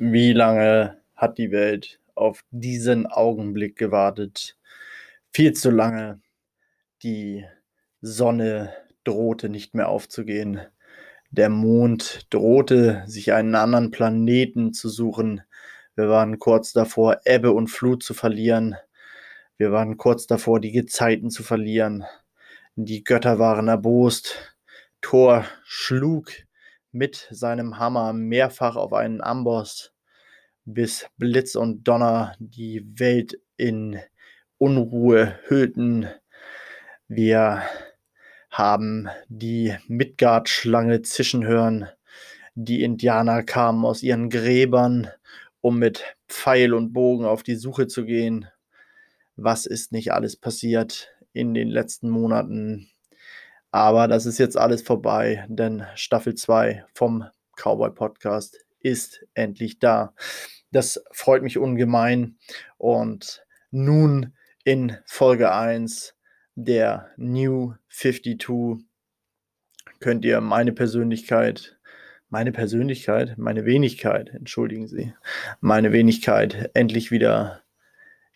Wie lange hat die Welt auf diesen Augenblick gewartet? Viel zu lange. Die Sonne drohte nicht mehr aufzugehen. Der Mond drohte, sich einen anderen Planeten zu suchen. Wir waren kurz davor, Ebbe und Flut zu verlieren. Wir waren kurz davor, die Gezeiten zu verlieren. Die Götter waren erbost. Thor schlug mit seinem Hammer mehrfach auf einen Amboss, bis Blitz und Donner die Welt in Unruhe hüllten. Wir haben die Midgard-Schlange zischen hören. Die Indianer kamen aus ihren Gräbern, um mit Pfeil und Bogen auf die Suche zu gehen. Was ist nicht alles passiert in den letzten Monaten? Aber das ist jetzt alles vorbei, denn Staffel 2 vom Cowboy Podcast ist endlich da. Das freut mich ungemein. Und nun in Folge 1 der New 52 könnt ihr meine Persönlichkeit, meine Persönlichkeit, meine Wenigkeit, entschuldigen Sie, meine Wenigkeit endlich wieder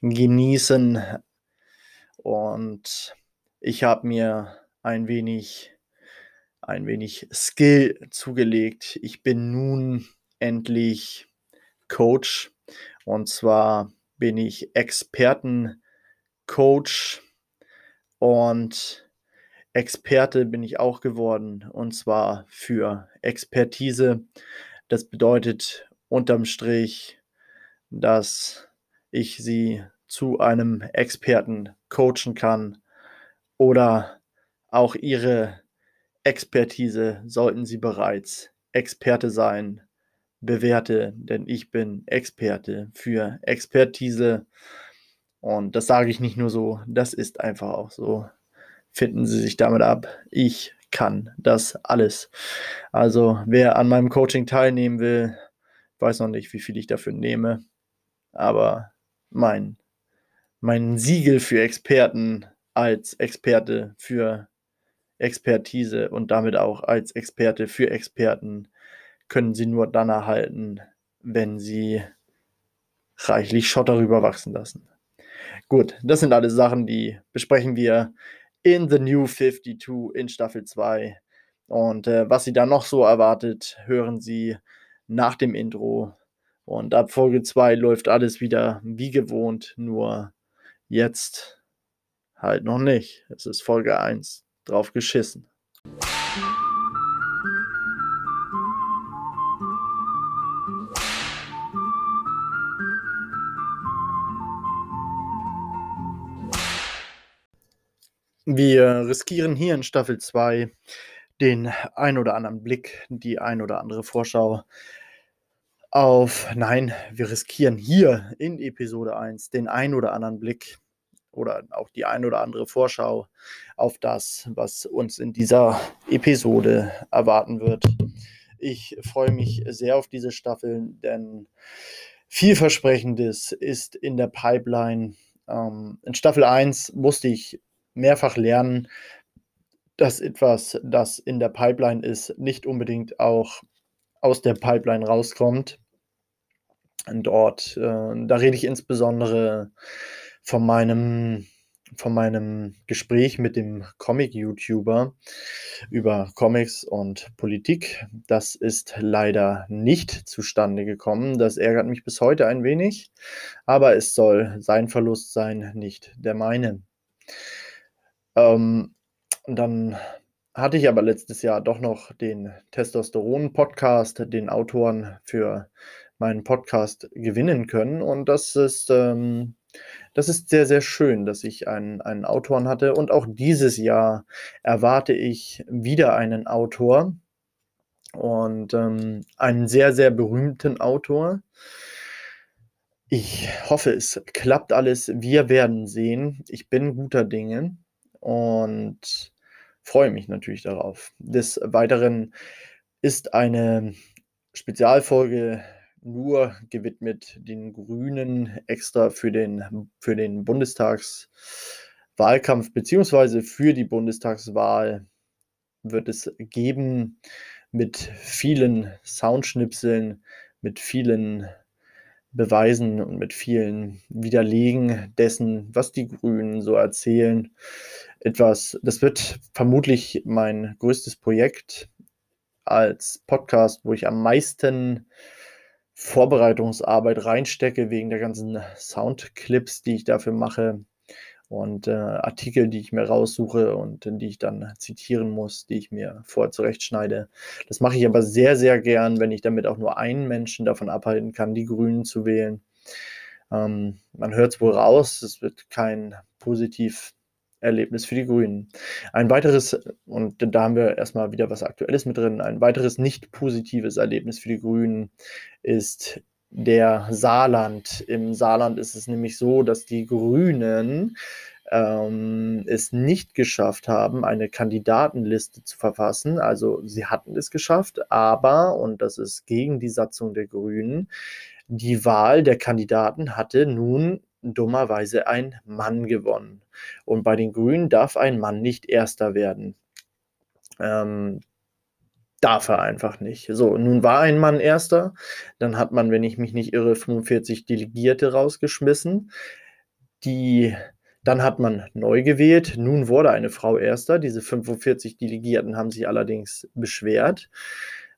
genießen. Und ich habe mir ein wenig, ein wenig Skill zugelegt. Ich bin nun endlich Coach und zwar bin ich Expertencoach und Experte bin ich auch geworden und zwar für Expertise. Das bedeutet unterm Strich, dass ich sie zu einem Experten coachen kann oder auch ihre Expertise sollten sie bereits Experte sein, bewerte, denn ich bin Experte für Expertise. Und das sage ich nicht nur so, das ist einfach auch so. Finden Sie sich damit ab. Ich kann das alles. Also wer an meinem Coaching teilnehmen will, weiß noch nicht, wie viel ich dafür nehme. Aber mein, mein Siegel für Experten als Experte für Expertise und damit auch als Experte für Experten können Sie nur dann erhalten, wenn Sie reichlich Schott darüber wachsen lassen. Gut, das sind alles Sachen, die besprechen wir in The New 52 in Staffel 2. Und äh, was Sie da noch so erwartet, hören Sie nach dem Intro. Und ab Folge 2 läuft alles wieder wie gewohnt, nur jetzt halt noch nicht. Es ist Folge 1 drauf geschissen. Wir riskieren hier in Staffel 2 den ein oder anderen Blick, die ein oder andere Vorschau auf, nein, wir riskieren hier in Episode 1 den ein oder anderen Blick oder auch die ein oder andere Vorschau auf das, was uns in dieser Episode erwarten wird. Ich freue mich sehr auf diese Staffel, denn vielversprechendes ist in der Pipeline. Ähm, in Staffel 1 musste ich mehrfach lernen, dass etwas, das in der Pipeline ist, nicht unbedingt auch aus der Pipeline rauskommt. Dort, äh, da rede ich insbesondere von meinem, von meinem Gespräch mit dem Comic-YouTuber über Comics und Politik. Das ist leider nicht zustande gekommen. Das ärgert mich bis heute ein wenig, aber es soll sein Verlust sein, nicht der meine. Ähm, dann hatte ich aber letztes Jahr doch noch den Testosteron-Podcast, den Autoren für meinen Podcast gewinnen können. Und das ist ähm, das ist sehr, sehr schön, dass ich einen, einen Autoren hatte. Und auch dieses Jahr erwarte ich wieder einen Autor und ähm, einen sehr, sehr berühmten Autor. Ich hoffe, es klappt alles. Wir werden sehen. Ich bin guter Dinge und freue mich natürlich darauf. Des Weiteren ist eine Spezialfolge nur gewidmet den Grünen extra für den, für den Bundestagswahlkampf beziehungsweise für die Bundestagswahl wird es geben mit vielen Soundschnipseln, mit vielen Beweisen und mit vielen Widerlegen dessen, was die Grünen so erzählen. Etwas, das wird vermutlich mein größtes Projekt als Podcast, wo ich am meisten Vorbereitungsarbeit reinstecke, wegen der ganzen Soundclips, die ich dafür mache und äh, Artikel, die ich mir raussuche und die ich dann zitieren muss, die ich mir vorher zurechtschneide. Das mache ich aber sehr, sehr gern, wenn ich damit auch nur einen Menschen davon abhalten kann, die Grünen zu wählen. Ähm, man hört es wohl raus, es wird kein positiv Erlebnis für die Grünen. Ein weiteres, und da haben wir erstmal wieder was Aktuelles mit drin, ein weiteres nicht positives Erlebnis für die Grünen ist der Saarland. Im Saarland ist es nämlich so, dass die Grünen ähm, es nicht geschafft haben, eine Kandidatenliste zu verfassen. Also sie hatten es geschafft, aber, und das ist gegen die Satzung der Grünen, die Wahl der Kandidaten hatte nun dummerweise ein Mann gewonnen. Und bei den Grünen darf ein Mann nicht Erster werden. Ähm, darf er einfach nicht. So, nun war ein Mann Erster, dann hat man, wenn ich mich nicht irre, 45 Delegierte rausgeschmissen. Die, dann hat man neu gewählt, nun wurde eine Frau Erster. Diese 45 Delegierten haben sich allerdings beschwert.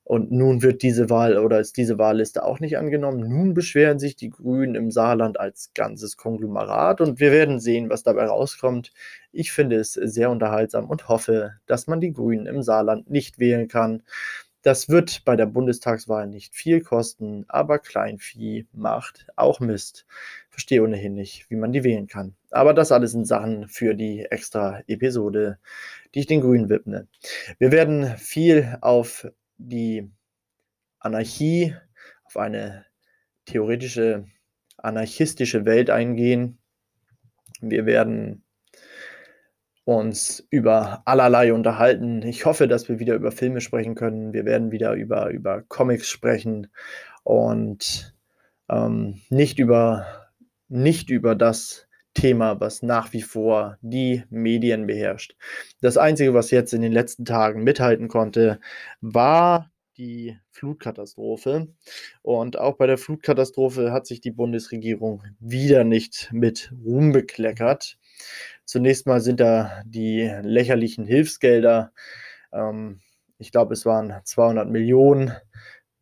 Und nun wird diese Wahl oder ist diese Wahlliste auch nicht angenommen. Nun beschweren sich die Grünen im Saarland als ganzes Konglomerat und wir werden sehen, was dabei rauskommt. Ich finde es sehr unterhaltsam und hoffe, dass man die Grünen im Saarland nicht wählen kann. Das wird bei der Bundestagswahl nicht viel kosten, aber Kleinvieh macht auch Mist. Verstehe ohnehin nicht, wie man die wählen kann. Aber das alles sind Sachen für die extra Episode, die ich den Grünen widme. Wir werden viel auf die Anarchie, auf eine theoretische anarchistische Welt eingehen. Wir werden uns über allerlei unterhalten. Ich hoffe, dass wir wieder über Filme sprechen können. Wir werden wieder über, über Comics sprechen und ähm, nicht, über, nicht über das Thema, was nach wie vor die Medien beherrscht. Das Einzige, was jetzt in den letzten Tagen mithalten konnte, war die Flutkatastrophe. Und auch bei der Flutkatastrophe hat sich die Bundesregierung wieder nicht mit Ruhm bekleckert. Zunächst mal sind da die lächerlichen Hilfsgelder. Ähm, ich glaube, es waren 200 Millionen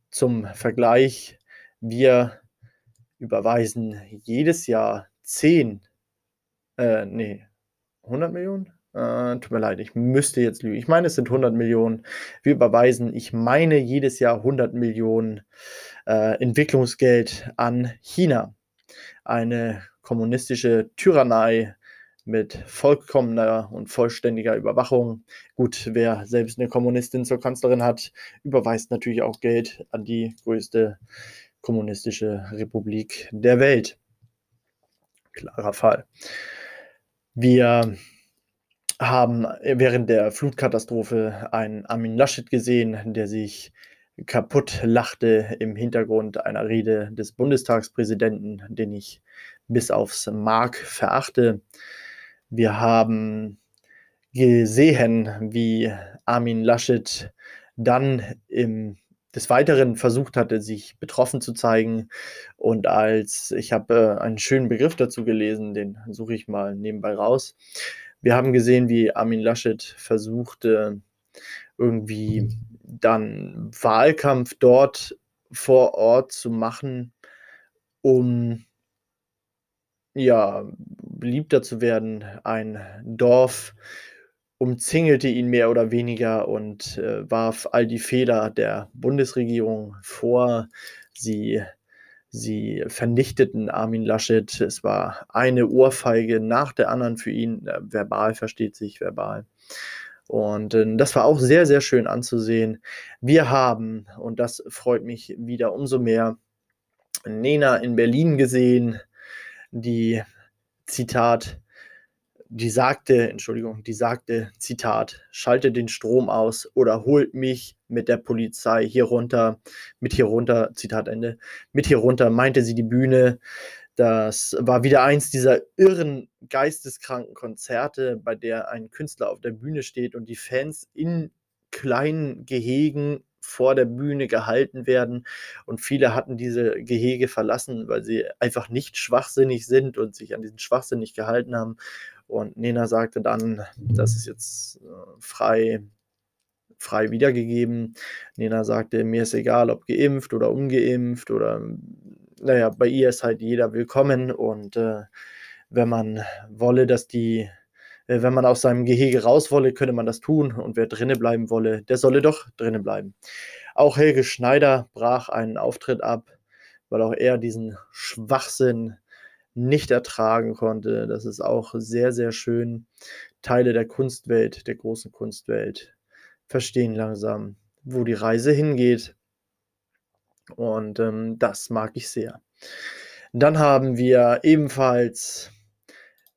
zum Vergleich. Wir überweisen jedes Jahr 10 äh, nee, 100 Millionen? Äh, tut mir leid, ich müsste jetzt lügen. Ich meine, es sind 100 Millionen. Wir überweisen, ich meine, jedes Jahr 100 Millionen äh, Entwicklungsgeld an China. Eine kommunistische Tyrannei mit vollkommener und vollständiger Überwachung. Gut, wer selbst eine Kommunistin zur Kanzlerin hat, überweist natürlich auch Geld an die größte kommunistische Republik der Welt. Klarer Fall. Wir haben während der Flutkatastrophe einen Armin Laschet gesehen, der sich kaputt lachte im Hintergrund einer Rede des Bundestagspräsidenten, den ich bis aufs Mark verachte. Wir haben gesehen, wie Armin Laschet dann im des Weiteren versucht hatte, sich betroffen zu zeigen. Und als ich habe äh, einen schönen Begriff dazu gelesen, den suche ich mal nebenbei raus. Wir haben gesehen, wie Armin Laschet versuchte, irgendwie dann Wahlkampf dort vor Ort zu machen, um ja beliebter zu werden, ein Dorf umzingelte ihn mehr oder weniger und äh, warf all die Fehler der Bundesregierung vor. Sie, sie vernichteten Armin Laschet. Es war eine Ohrfeige nach der anderen für ihn. Äh, verbal versteht sich, verbal. Und äh, das war auch sehr, sehr schön anzusehen. Wir haben, und das freut mich wieder umso mehr, Nena in Berlin gesehen, die Zitat die sagte, Entschuldigung, die sagte, Zitat, schalte den Strom aus oder holt mich mit der Polizei hier runter, mit hier runter, Zitat Ende, mit hier runter, meinte sie die Bühne. Das war wieder eins dieser irren, geisteskranken Konzerte, bei der ein Künstler auf der Bühne steht und die Fans in kleinen Gehegen vor der Bühne gehalten werden. Und viele hatten diese Gehege verlassen, weil sie einfach nicht schwachsinnig sind und sich an diesen Schwachsinn nicht gehalten haben. Und Nena sagte dann, das ist jetzt äh, frei, frei wiedergegeben. Nena sagte, mir ist egal, ob geimpft oder ungeimpft oder naja, bei ihr ist halt jeder willkommen und äh, wenn man wolle, dass die, äh, wenn man aus seinem Gehege raus wolle, könne man das tun und wer drinnen bleiben wolle, der solle doch drinnen bleiben. Auch Helge Schneider brach einen Auftritt ab, weil auch er diesen Schwachsinn nicht ertragen konnte. Das ist auch sehr, sehr schön. Teile der Kunstwelt, der großen Kunstwelt, verstehen langsam, wo die Reise hingeht. Und ähm, das mag ich sehr. Dann haben wir ebenfalls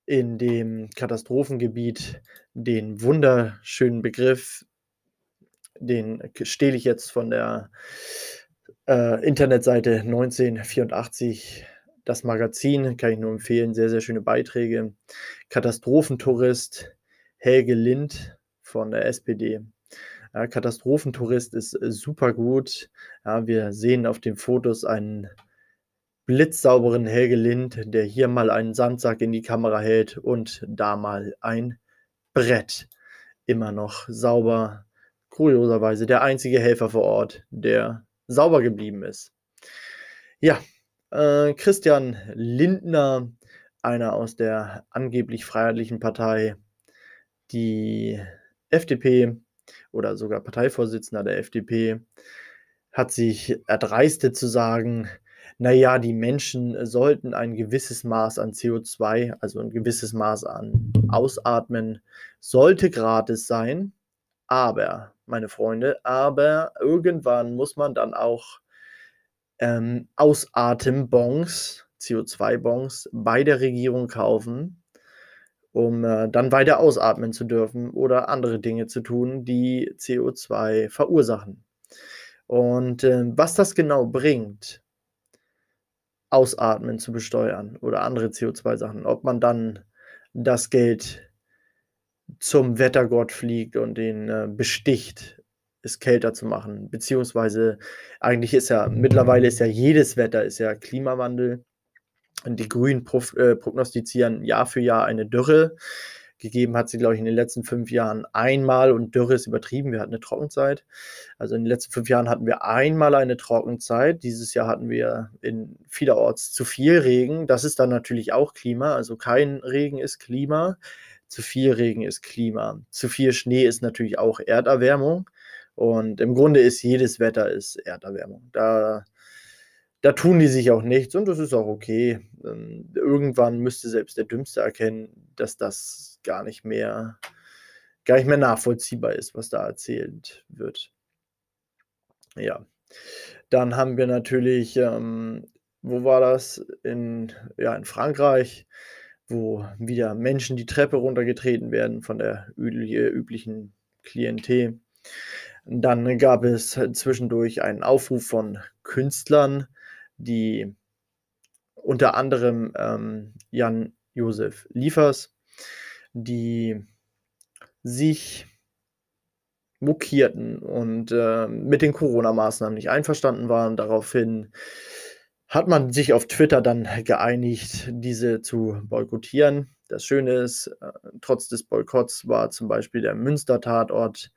in dem Katastrophengebiet den wunderschönen Begriff, den stehle ich jetzt von der äh, Internetseite 1984 das Magazin kann ich nur empfehlen, sehr, sehr schöne Beiträge. Katastrophentourist Helge Lind von der SPD. Ja, Katastrophentourist ist äh, super gut. Ja, wir sehen auf den Fotos einen blitzsauberen Helge Lind, der hier mal einen Sandsack in die Kamera hält und da mal ein Brett. Immer noch sauber. Kurioserweise der einzige Helfer vor Ort, der sauber geblieben ist. Ja, äh, Christian Lindner, einer aus der angeblich Freiheitlichen Partei, die FDP oder sogar Parteivorsitzender der FDP, hat sich erdreistet zu sagen, naja, die Menschen sollten ein gewisses Maß an CO2, also ein gewisses Maß an Ausatmen, sollte gratis sein. Aber, meine Freunde, aber irgendwann muss man dann auch ähm, Ausatembons, CO2-Bons, bei der Regierung kaufen, um äh, dann weiter ausatmen zu dürfen oder andere Dinge zu tun, die CO2 verursachen. Und äh, was das genau bringt, Ausatmen zu besteuern oder andere CO2-Sachen, ob man dann das Geld zum Wettergott fliegt und den äh, besticht, es kälter zu machen. Beziehungsweise eigentlich ist ja, mittlerweile ist ja jedes Wetter ist ja Klimawandel. Und die Grünen äh, prognostizieren Jahr für Jahr eine Dürre. Gegeben hat sie, glaube ich, in den letzten fünf Jahren einmal und Dürre ist übertrieben. Wir hatten eine Trockenzeit. Also in den letzten fünf Jahren hatten wir einmal eine Trockenzeit. Dieses Jahr hatten wir in vielerorts zu viel Regen. Das ist dann natürlich auch Klima. Also kein Regen ist Klima. Zu viel Regen ist Klima. Zu viel Schnee ist natürlich auch Erderwärmung. Und im Grunde ist jedes Wetter ist Erderwärmung. Da, da tun die sich auch nichts und das ist auch okay. Ähm, irgendwann müsste selbst der Dümmste erkennen, dass das gar nicht mehr, gar nicht mehr nachvollziehbar ist, was da erzählt wird. Ja. Dann haben wir natürlich, ähm, wo war das? In, ja, in Frankreich, wo wieder Menschen die Treppe runtergetreten werden von der üblichen Klientel. Dann gab es zwischendurch einen Aufruf von Künstlern, die unter anderem ähm, Jan-Josef Liefers, die sich mokierten und äh, mit den Corona-Maßnahmen nicht einverstanden waren. Daraufhin hat man sich auf Twitter dann geeinigt, diese zu boykottieren. Das Schöne ist, äh, trotz des Boykotts war zum Beispiel der Münster-Tatort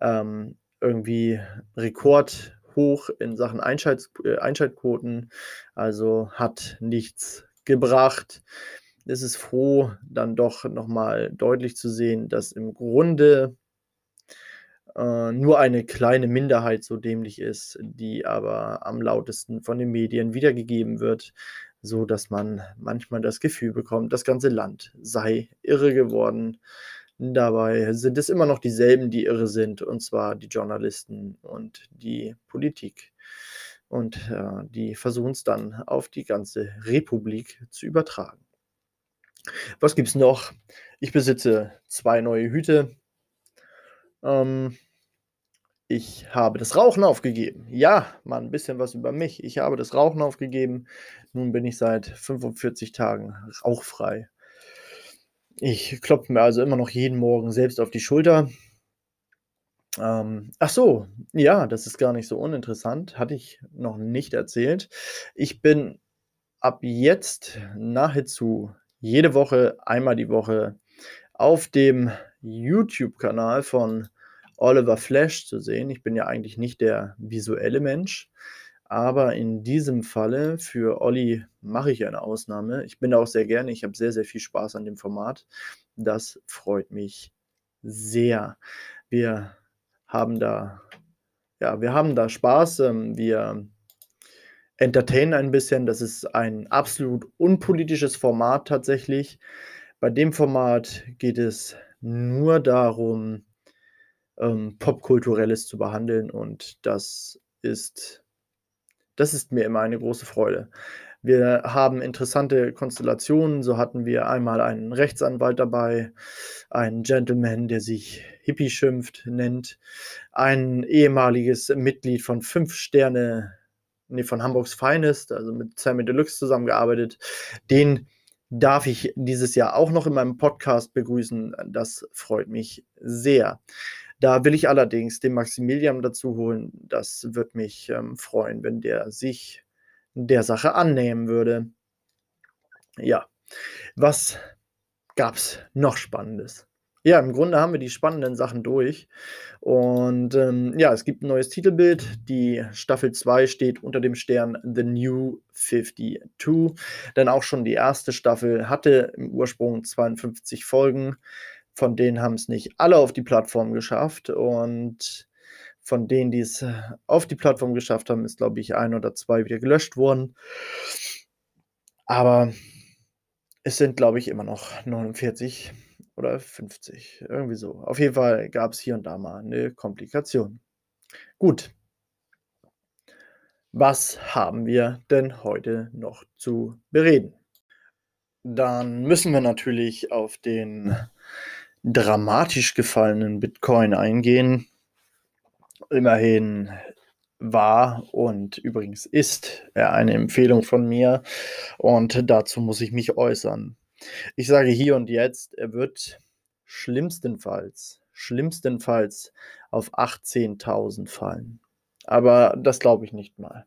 ähm, irgendwie rekordhoch in Sachen Einschalt, äh, Einschaltquoten. Also hat nichts gebracht. Es ist froh, dann doch nochmal deutlich zu sehen, dass im Grunde äh, nur eine kleine Minderheit so dämlich ist, die aber am lautesten von den Medien wiedergegeben wird, so dass man manchmal das Gefühl bekommt, das ganze Land sei irre geworden. Dabei sind es immer noch dieselben, die irre sind, und zwar die Journalisten und die Politik. Und äh, die versuchen es dann auf die ganze Republik zu übertragen. Was gibt es noch? Ich besitze zwei neue Hüte. Ähm, ich habe das Rauchen aufgegeben. Ja, mal ein bisschen was über mich. Ich habe das Rauchen aufgegeben. Nun bin ich seit 45 Tagen rauchfrei. Ich klopfe mir also immer noch jeden Morgen selbst auf die Schulter. Ähm, ach so, ja, das ist gar nicht so uninteressant. Hatte ich noch nicht erzählt. Ich bin ab jetzt nahezu jede Woche, einmal die Woche auf dem YouTube-Kanal von Oliver Flash zu sehen. Ich bin ja eigentlich nicht der visuelle Mensch, aber in diesem Falle für Olli mache ich eine Ausnahme. Ich bin da auch sehr gerne. Ich habe sehr, sehr viel Spaß an dem Format. Das freut mich sehr. Wir haben da, ja, wir haben da Spaß. Ähm, wir entertainen ein bisschen. Das ist ein absolut unpolitisches Format tatsächlich. Bei dem Format geht es nur darum, ähm, Popkulturelles zu behandeln und das ist das ist mir immer eine große Freude. Wir haben interessante Konstellationen. So hatten wir einmal einen Rechtsanwalt dabei, einen Gentleman, der sich Hippie schimpft, nennt, ein ehemaliges Mitglied von Fünf Sterne, nee, von Hamburgs Finest, also mit Sammy Deluxe zusammengearbeitet. Den darf ich dieses Jahr auch noch in meinem Podcast begrüßen. Das freut mich sehr. Da will ich allerdings den Maximilian dazu holen. Das wird mich ähm, freuen, wenn der sich der Sache annehmen würde. Ja, was gab es noch Spannendes? Ja, im Grunde haben wir die spannenden Sachen durch. Und ähm, ja, es gibt ein neues Titelbild. Die Staffel 2 steht unter dem Stern The New 52. Denn auch schon die erste Staffel hatte im Ursprung 52 Folgen. Von denen haben es nicht alle auf die Plattform geschafft. Und von denen, die es auf die Plattform geschafft haben, ist, glaube ich, ein oder zwei wieder gelöscht worden. Aber es sind, glaube ich, immer noch 49 oder 50. Irgendwie so. Auf jeden Fall gab es hier und da mal eine Komplikation. Gut. Was haben wir denn heute noch zu bereden? Dann müssen wir natürlich auf den dramatisch gefallenen Bitcoin eingehen. Immerhin war und übrigens ist er eine Empfehlung von mir und dazu muss ich mich äußern. Ich sage hier und jetzt, er wird schlimmstenfalls, schlimmstenfalls auf 18.000 fallen. Aber das glaube ich nicht mal.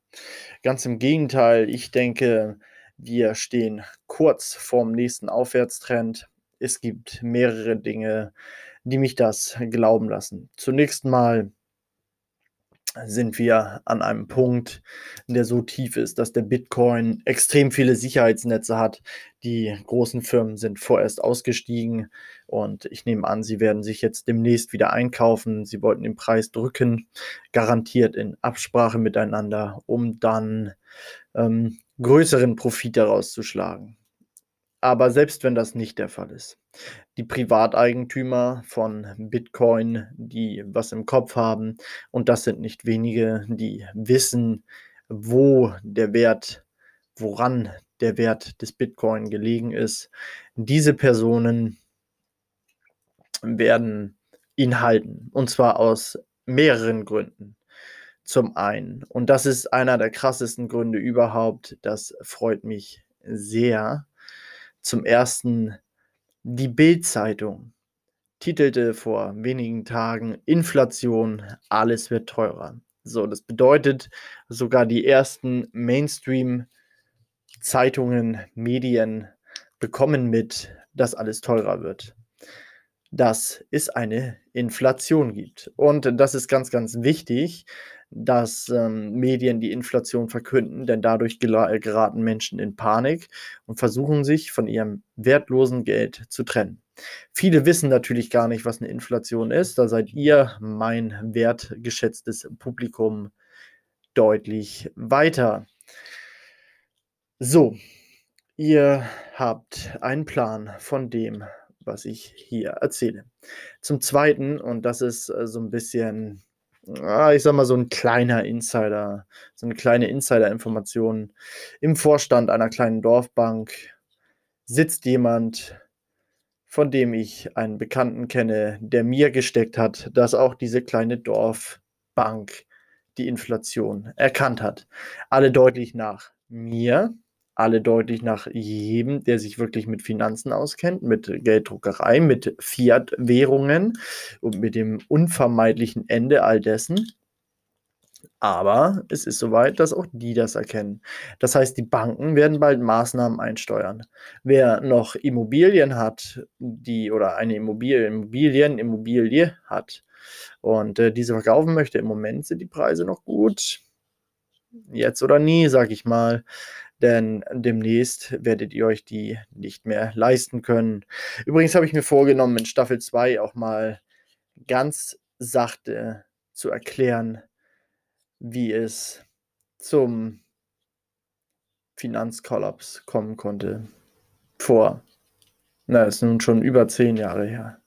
Ganz im Gegenteil, ich denke, wir stehen kurz vorm nächsten Aufwärtstrend es gibt mehrere Dinge, die mich das glauben lassen. Zunächst mal sind wir an einem Punkt, der so tief ist, dass der Bitcoin extrem viele Sicherheitsnetze hat. Die großen Firmen sind vorerst ausgestiegen und ich nehme an, sie werden sich jetzt demnächst wieder einkaufen. Sie wollten den Preis drücken, garantiert in Absprache miteinander, um dann ähm, größeren Profit daraus zu schlagen. Aber selbst wenn das nicht der Fall ist, die Privateigentümer von Bitcoin, die was im Kopf haben, und das sind nicht wenige, die wissen, wo der Wert, woran der Wert des Bitcoin gelegen ist, diese Personen werden ihn halten. Und zwar aus mehreren Gründen. Zum einen, und das ist einer der krassesten Gründe überhaupt, das freut mich sehr, zum ersten die Bild-Zeitung titelte vor wenigen Tagen Inflation, alles wird teurer. So, das bedeutet, sogar die ersten Mainstream-Zeitungen, Medien bekommen mit, dass alles teurer wird. Dass es eine Inflation gibt. Und das ist ganz, ganz wichtig, dass ähm, Medien die Inflation verkünden, denn dadurch geraten Menschen in Panik und versuchen sich von ihrem wertlosen Geld zu trennen. Viele wissen natürlich gar nicht, was eine Inflation ist. Da seid ihr, mein wertgeschätztes Publikum, deutlich weiter. So, ihr habt einen Plan von dem, was ich hier erzähle. Zum Zweiten, und das ist äh, so ein bisschen ah, ich sag mal, so ein kleiner Insider, so eine kleine Insider-Information. Im Vorstand einer kleinen Dorfbank sitzt jemand, von dem ich einen Bekannten kenne, der mir gesteckt hat, dass auch diese kleine Dorfbank die Inflation erkannt hat. Alle deutlich nach mir. Alle deutlich nach jedem, der sich wirklich mit Finanzen auskennt, mit Gelddruckerei, mit Fiat-Währungen und mit dem unvermeidlichen Ende all dessen. Aber es ist soweit, dass auch die das erkennen. Das heißt, die Banken werden bald Maßnahmen einsteuern. Wer noch Immobilien hat, die oder eine Immobilie, Immobilien, Immobilie hat und äh, diese verkaufen möchte, im Moment sind die Preise noch gut. Jetzt oder nie, sag ich mal. Denn demnächst werdet ihr euch die nicht mehr leisten können. Übrigens habe ich mir vorgenommen, in Staffel 2 auch mal ganz sachte zu erklären, wie es zum Finanzkollaps kommen konnte. Vor, na, ist nun schon über zehn Jahre her.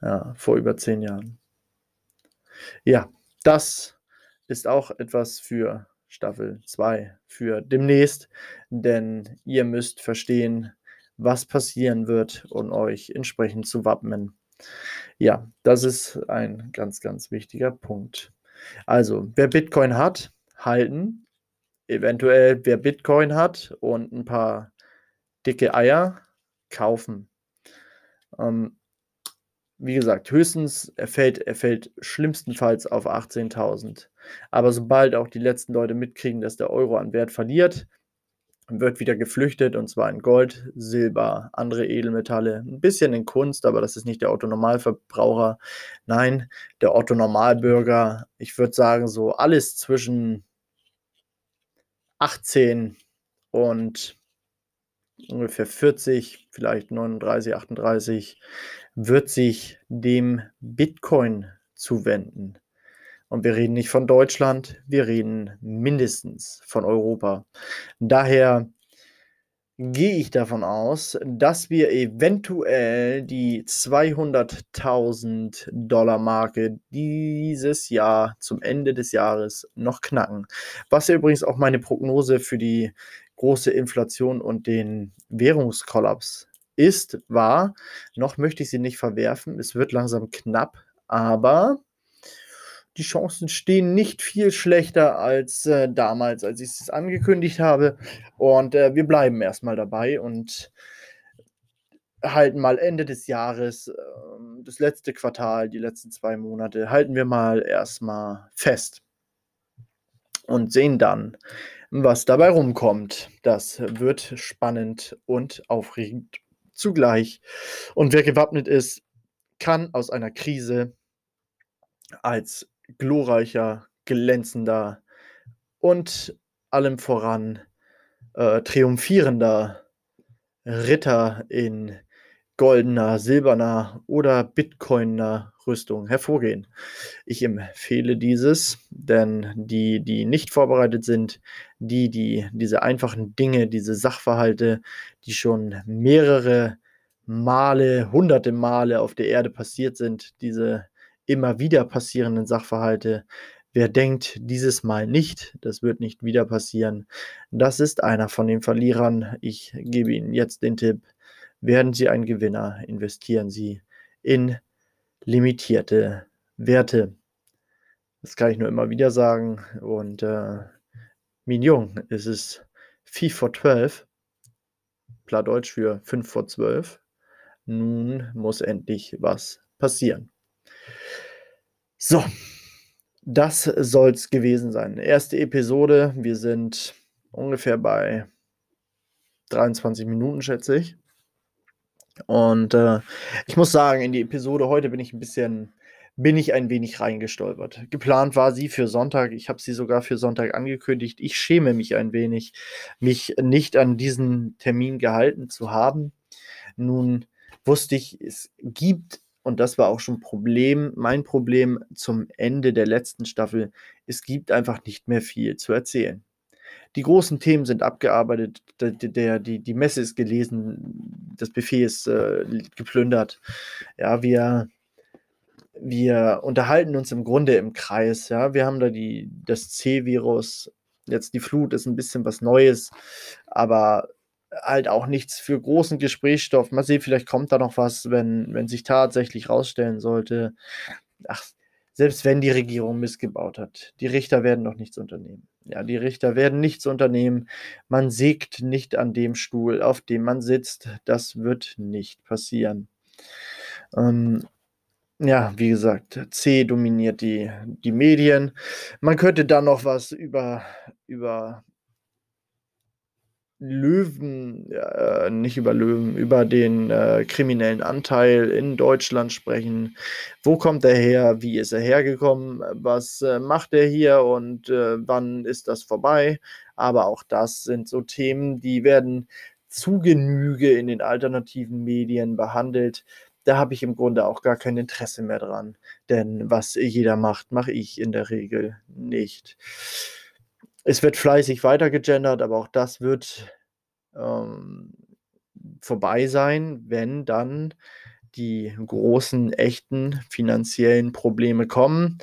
Ja, vor über zehn Jahren. Ja, das ist auch etwas für Staffel 2, für demnächst, denn ihr müsst verstehen, was passieren wird und euch entsprechend zu wappnen. Ja, das ist ein ganz, ganz wichtiger Punkt. Also, wer Bitcoin hat, halten. Eventuell, wer Bitcoin hat und ein paar dicke Eier, kaufen. Ähm, wie gesagt, höchstens, er fällt, er fällt schlimmstenfalls auf 18.000. Aber sobald auch die letzten Leute mitkriegen, dass der Euro an Wert verliert, wird wieder geflüchtet und zwar in Gold, Silber, andere Edelmetalle, ein bisschen in Kunst, aber das ist nicht der Otto-Normalverbraucher. Nein, der Otto-Normalbürger, ich würde sagen, so alles zwischen 18 und ungefähr 40, vielleicht 39, 38, wird sich dem Bitcoin zuwenden. Und wir reden nicht von Deutschland, wir reden mindestens von Europa. Daher gehe ich davon aus, dass wir eventuell die 200.000 Dollar Marke dieses Jahr zum Ende des Jahres noch knacken. Was ja übrigens auch meine Prognose für die große Inflation und den Währungskollaps ist, war. Noch möchte ich sie nicht verwerfen. Es wird langsam knapp, aber die Chancen stehen nicht viel schlechter als äh, damals, als ich es angekündigt habe. Und äh, wir bleiben erstmal dabei und halten mal Ende des Jahres, äh, das letzte Quartal, die letzten zwei Monate, halten wir mal erstmal fest und sehen dann, was dabei rumkommt. Das wird spannend und aufregend zugleich. Und wer gewappnet ist, kann aus einer Krise als glorreicher, glänzender und allem voran äh, triumphierender Ritter in goldener, silberner oder bitcoiner Rüstung hervorgehen. Ich empfehle dieses, denn die, die nicht vorbereitet sind, die, die diese einfachen Dinge, diese Sachverhalte, die schon mehrere Male, hunderte Male auf der Erde passiert sind, diese immer wieder passierenden Sachverhalte. Wer denkt dieses Mal nicht, das wird nicht wieder passieren, das ist einer von den Verlierern. Ich gebe Ihnen jetzt den Tipp, werden Sie ein Gewinner, investieren Sie in limitierte Werte. Das kann ich nur immer wieder sagen. Und äh, Mignon, es ist 5 vor 12, Plattdeutsch für 5 vor 12. Nun muss endlich was passieren. So, das soll es gewesen sein. Erste Episode. Wir sind ungefähr bei 23 Minuten, schätze ich. Und äh, ich muss sagen, in die Episode heute bin ich ein bisschen, bin ich ein wenig reingestolpert. Geplant war sie für Sonntag. Ich habe sie sogar für Sonntag angekündigt. Ich schäme mich ein wenig, mich nicht an diesen Termin gehalten zu haben. Nun wusste ich, es gibt und das war auch schon Problem, mein Problem zum Ende der letzten Staffel. Es gibt einfach nicht mehr viel zu erzählen. Die großen Themen sind abgearbeitet, der, der, die, die Messe ist gelesen, das Buffet ist äh, geplündert. Ja, wir, wir unterhalten uns im Grunde im Kreis. Ja, wir haben da die, das C-Virus. Jetzt die Flut ist ein bisschen was Neues, aber halt auch nichts für großen Gesprächsstoff. Mal sehen, vielleicht kommt da noch was, wenn, wenn sich tatsächlich rausstellen sollte. Ach, selbst wenn die Regierung missgebaut hat, die Richter werden doch nichts unternehmen. Ja, die Richter werden nichts unternehmen. Man sägt nicht an dem Stuhl, auf dem man sitzt. Das wird nicht passieren. Ähm, ja, wie gesagt, C dominiert die die Medien. Man könnte dann noch was über über Löwen äh, nicht über Löwen, über den, äh, kriminellen Anteil in Deutschland sprechen. Wo kommt er her? Wie ist er hergekommen? Was, äh, macht er hier und, äh, wann ist das vorbei? Aber auch das sind so Themen, die werden zu Genüge in den alternativen Medien behandelt. Da habe ich im Grunde auch gar kein Interesse mehr dran, denn was jeder macht, mache ich in der Regel nicht. Es wird fleißig weiter gegendert, aber auch das wird, ähm, vorbei sein, wenn dann die großen, echten finanziellen Probleme kommen.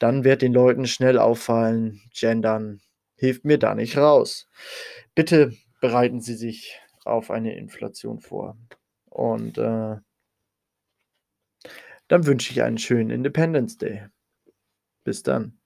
Dann wird den Leuten schnell auffallen, Gendern hilft mir da nicht raus. Bitte bereiten Sie sich auf eine Inflation vor. Und, äh dann wünsche ich einen schönen Independence Day. Bis dann.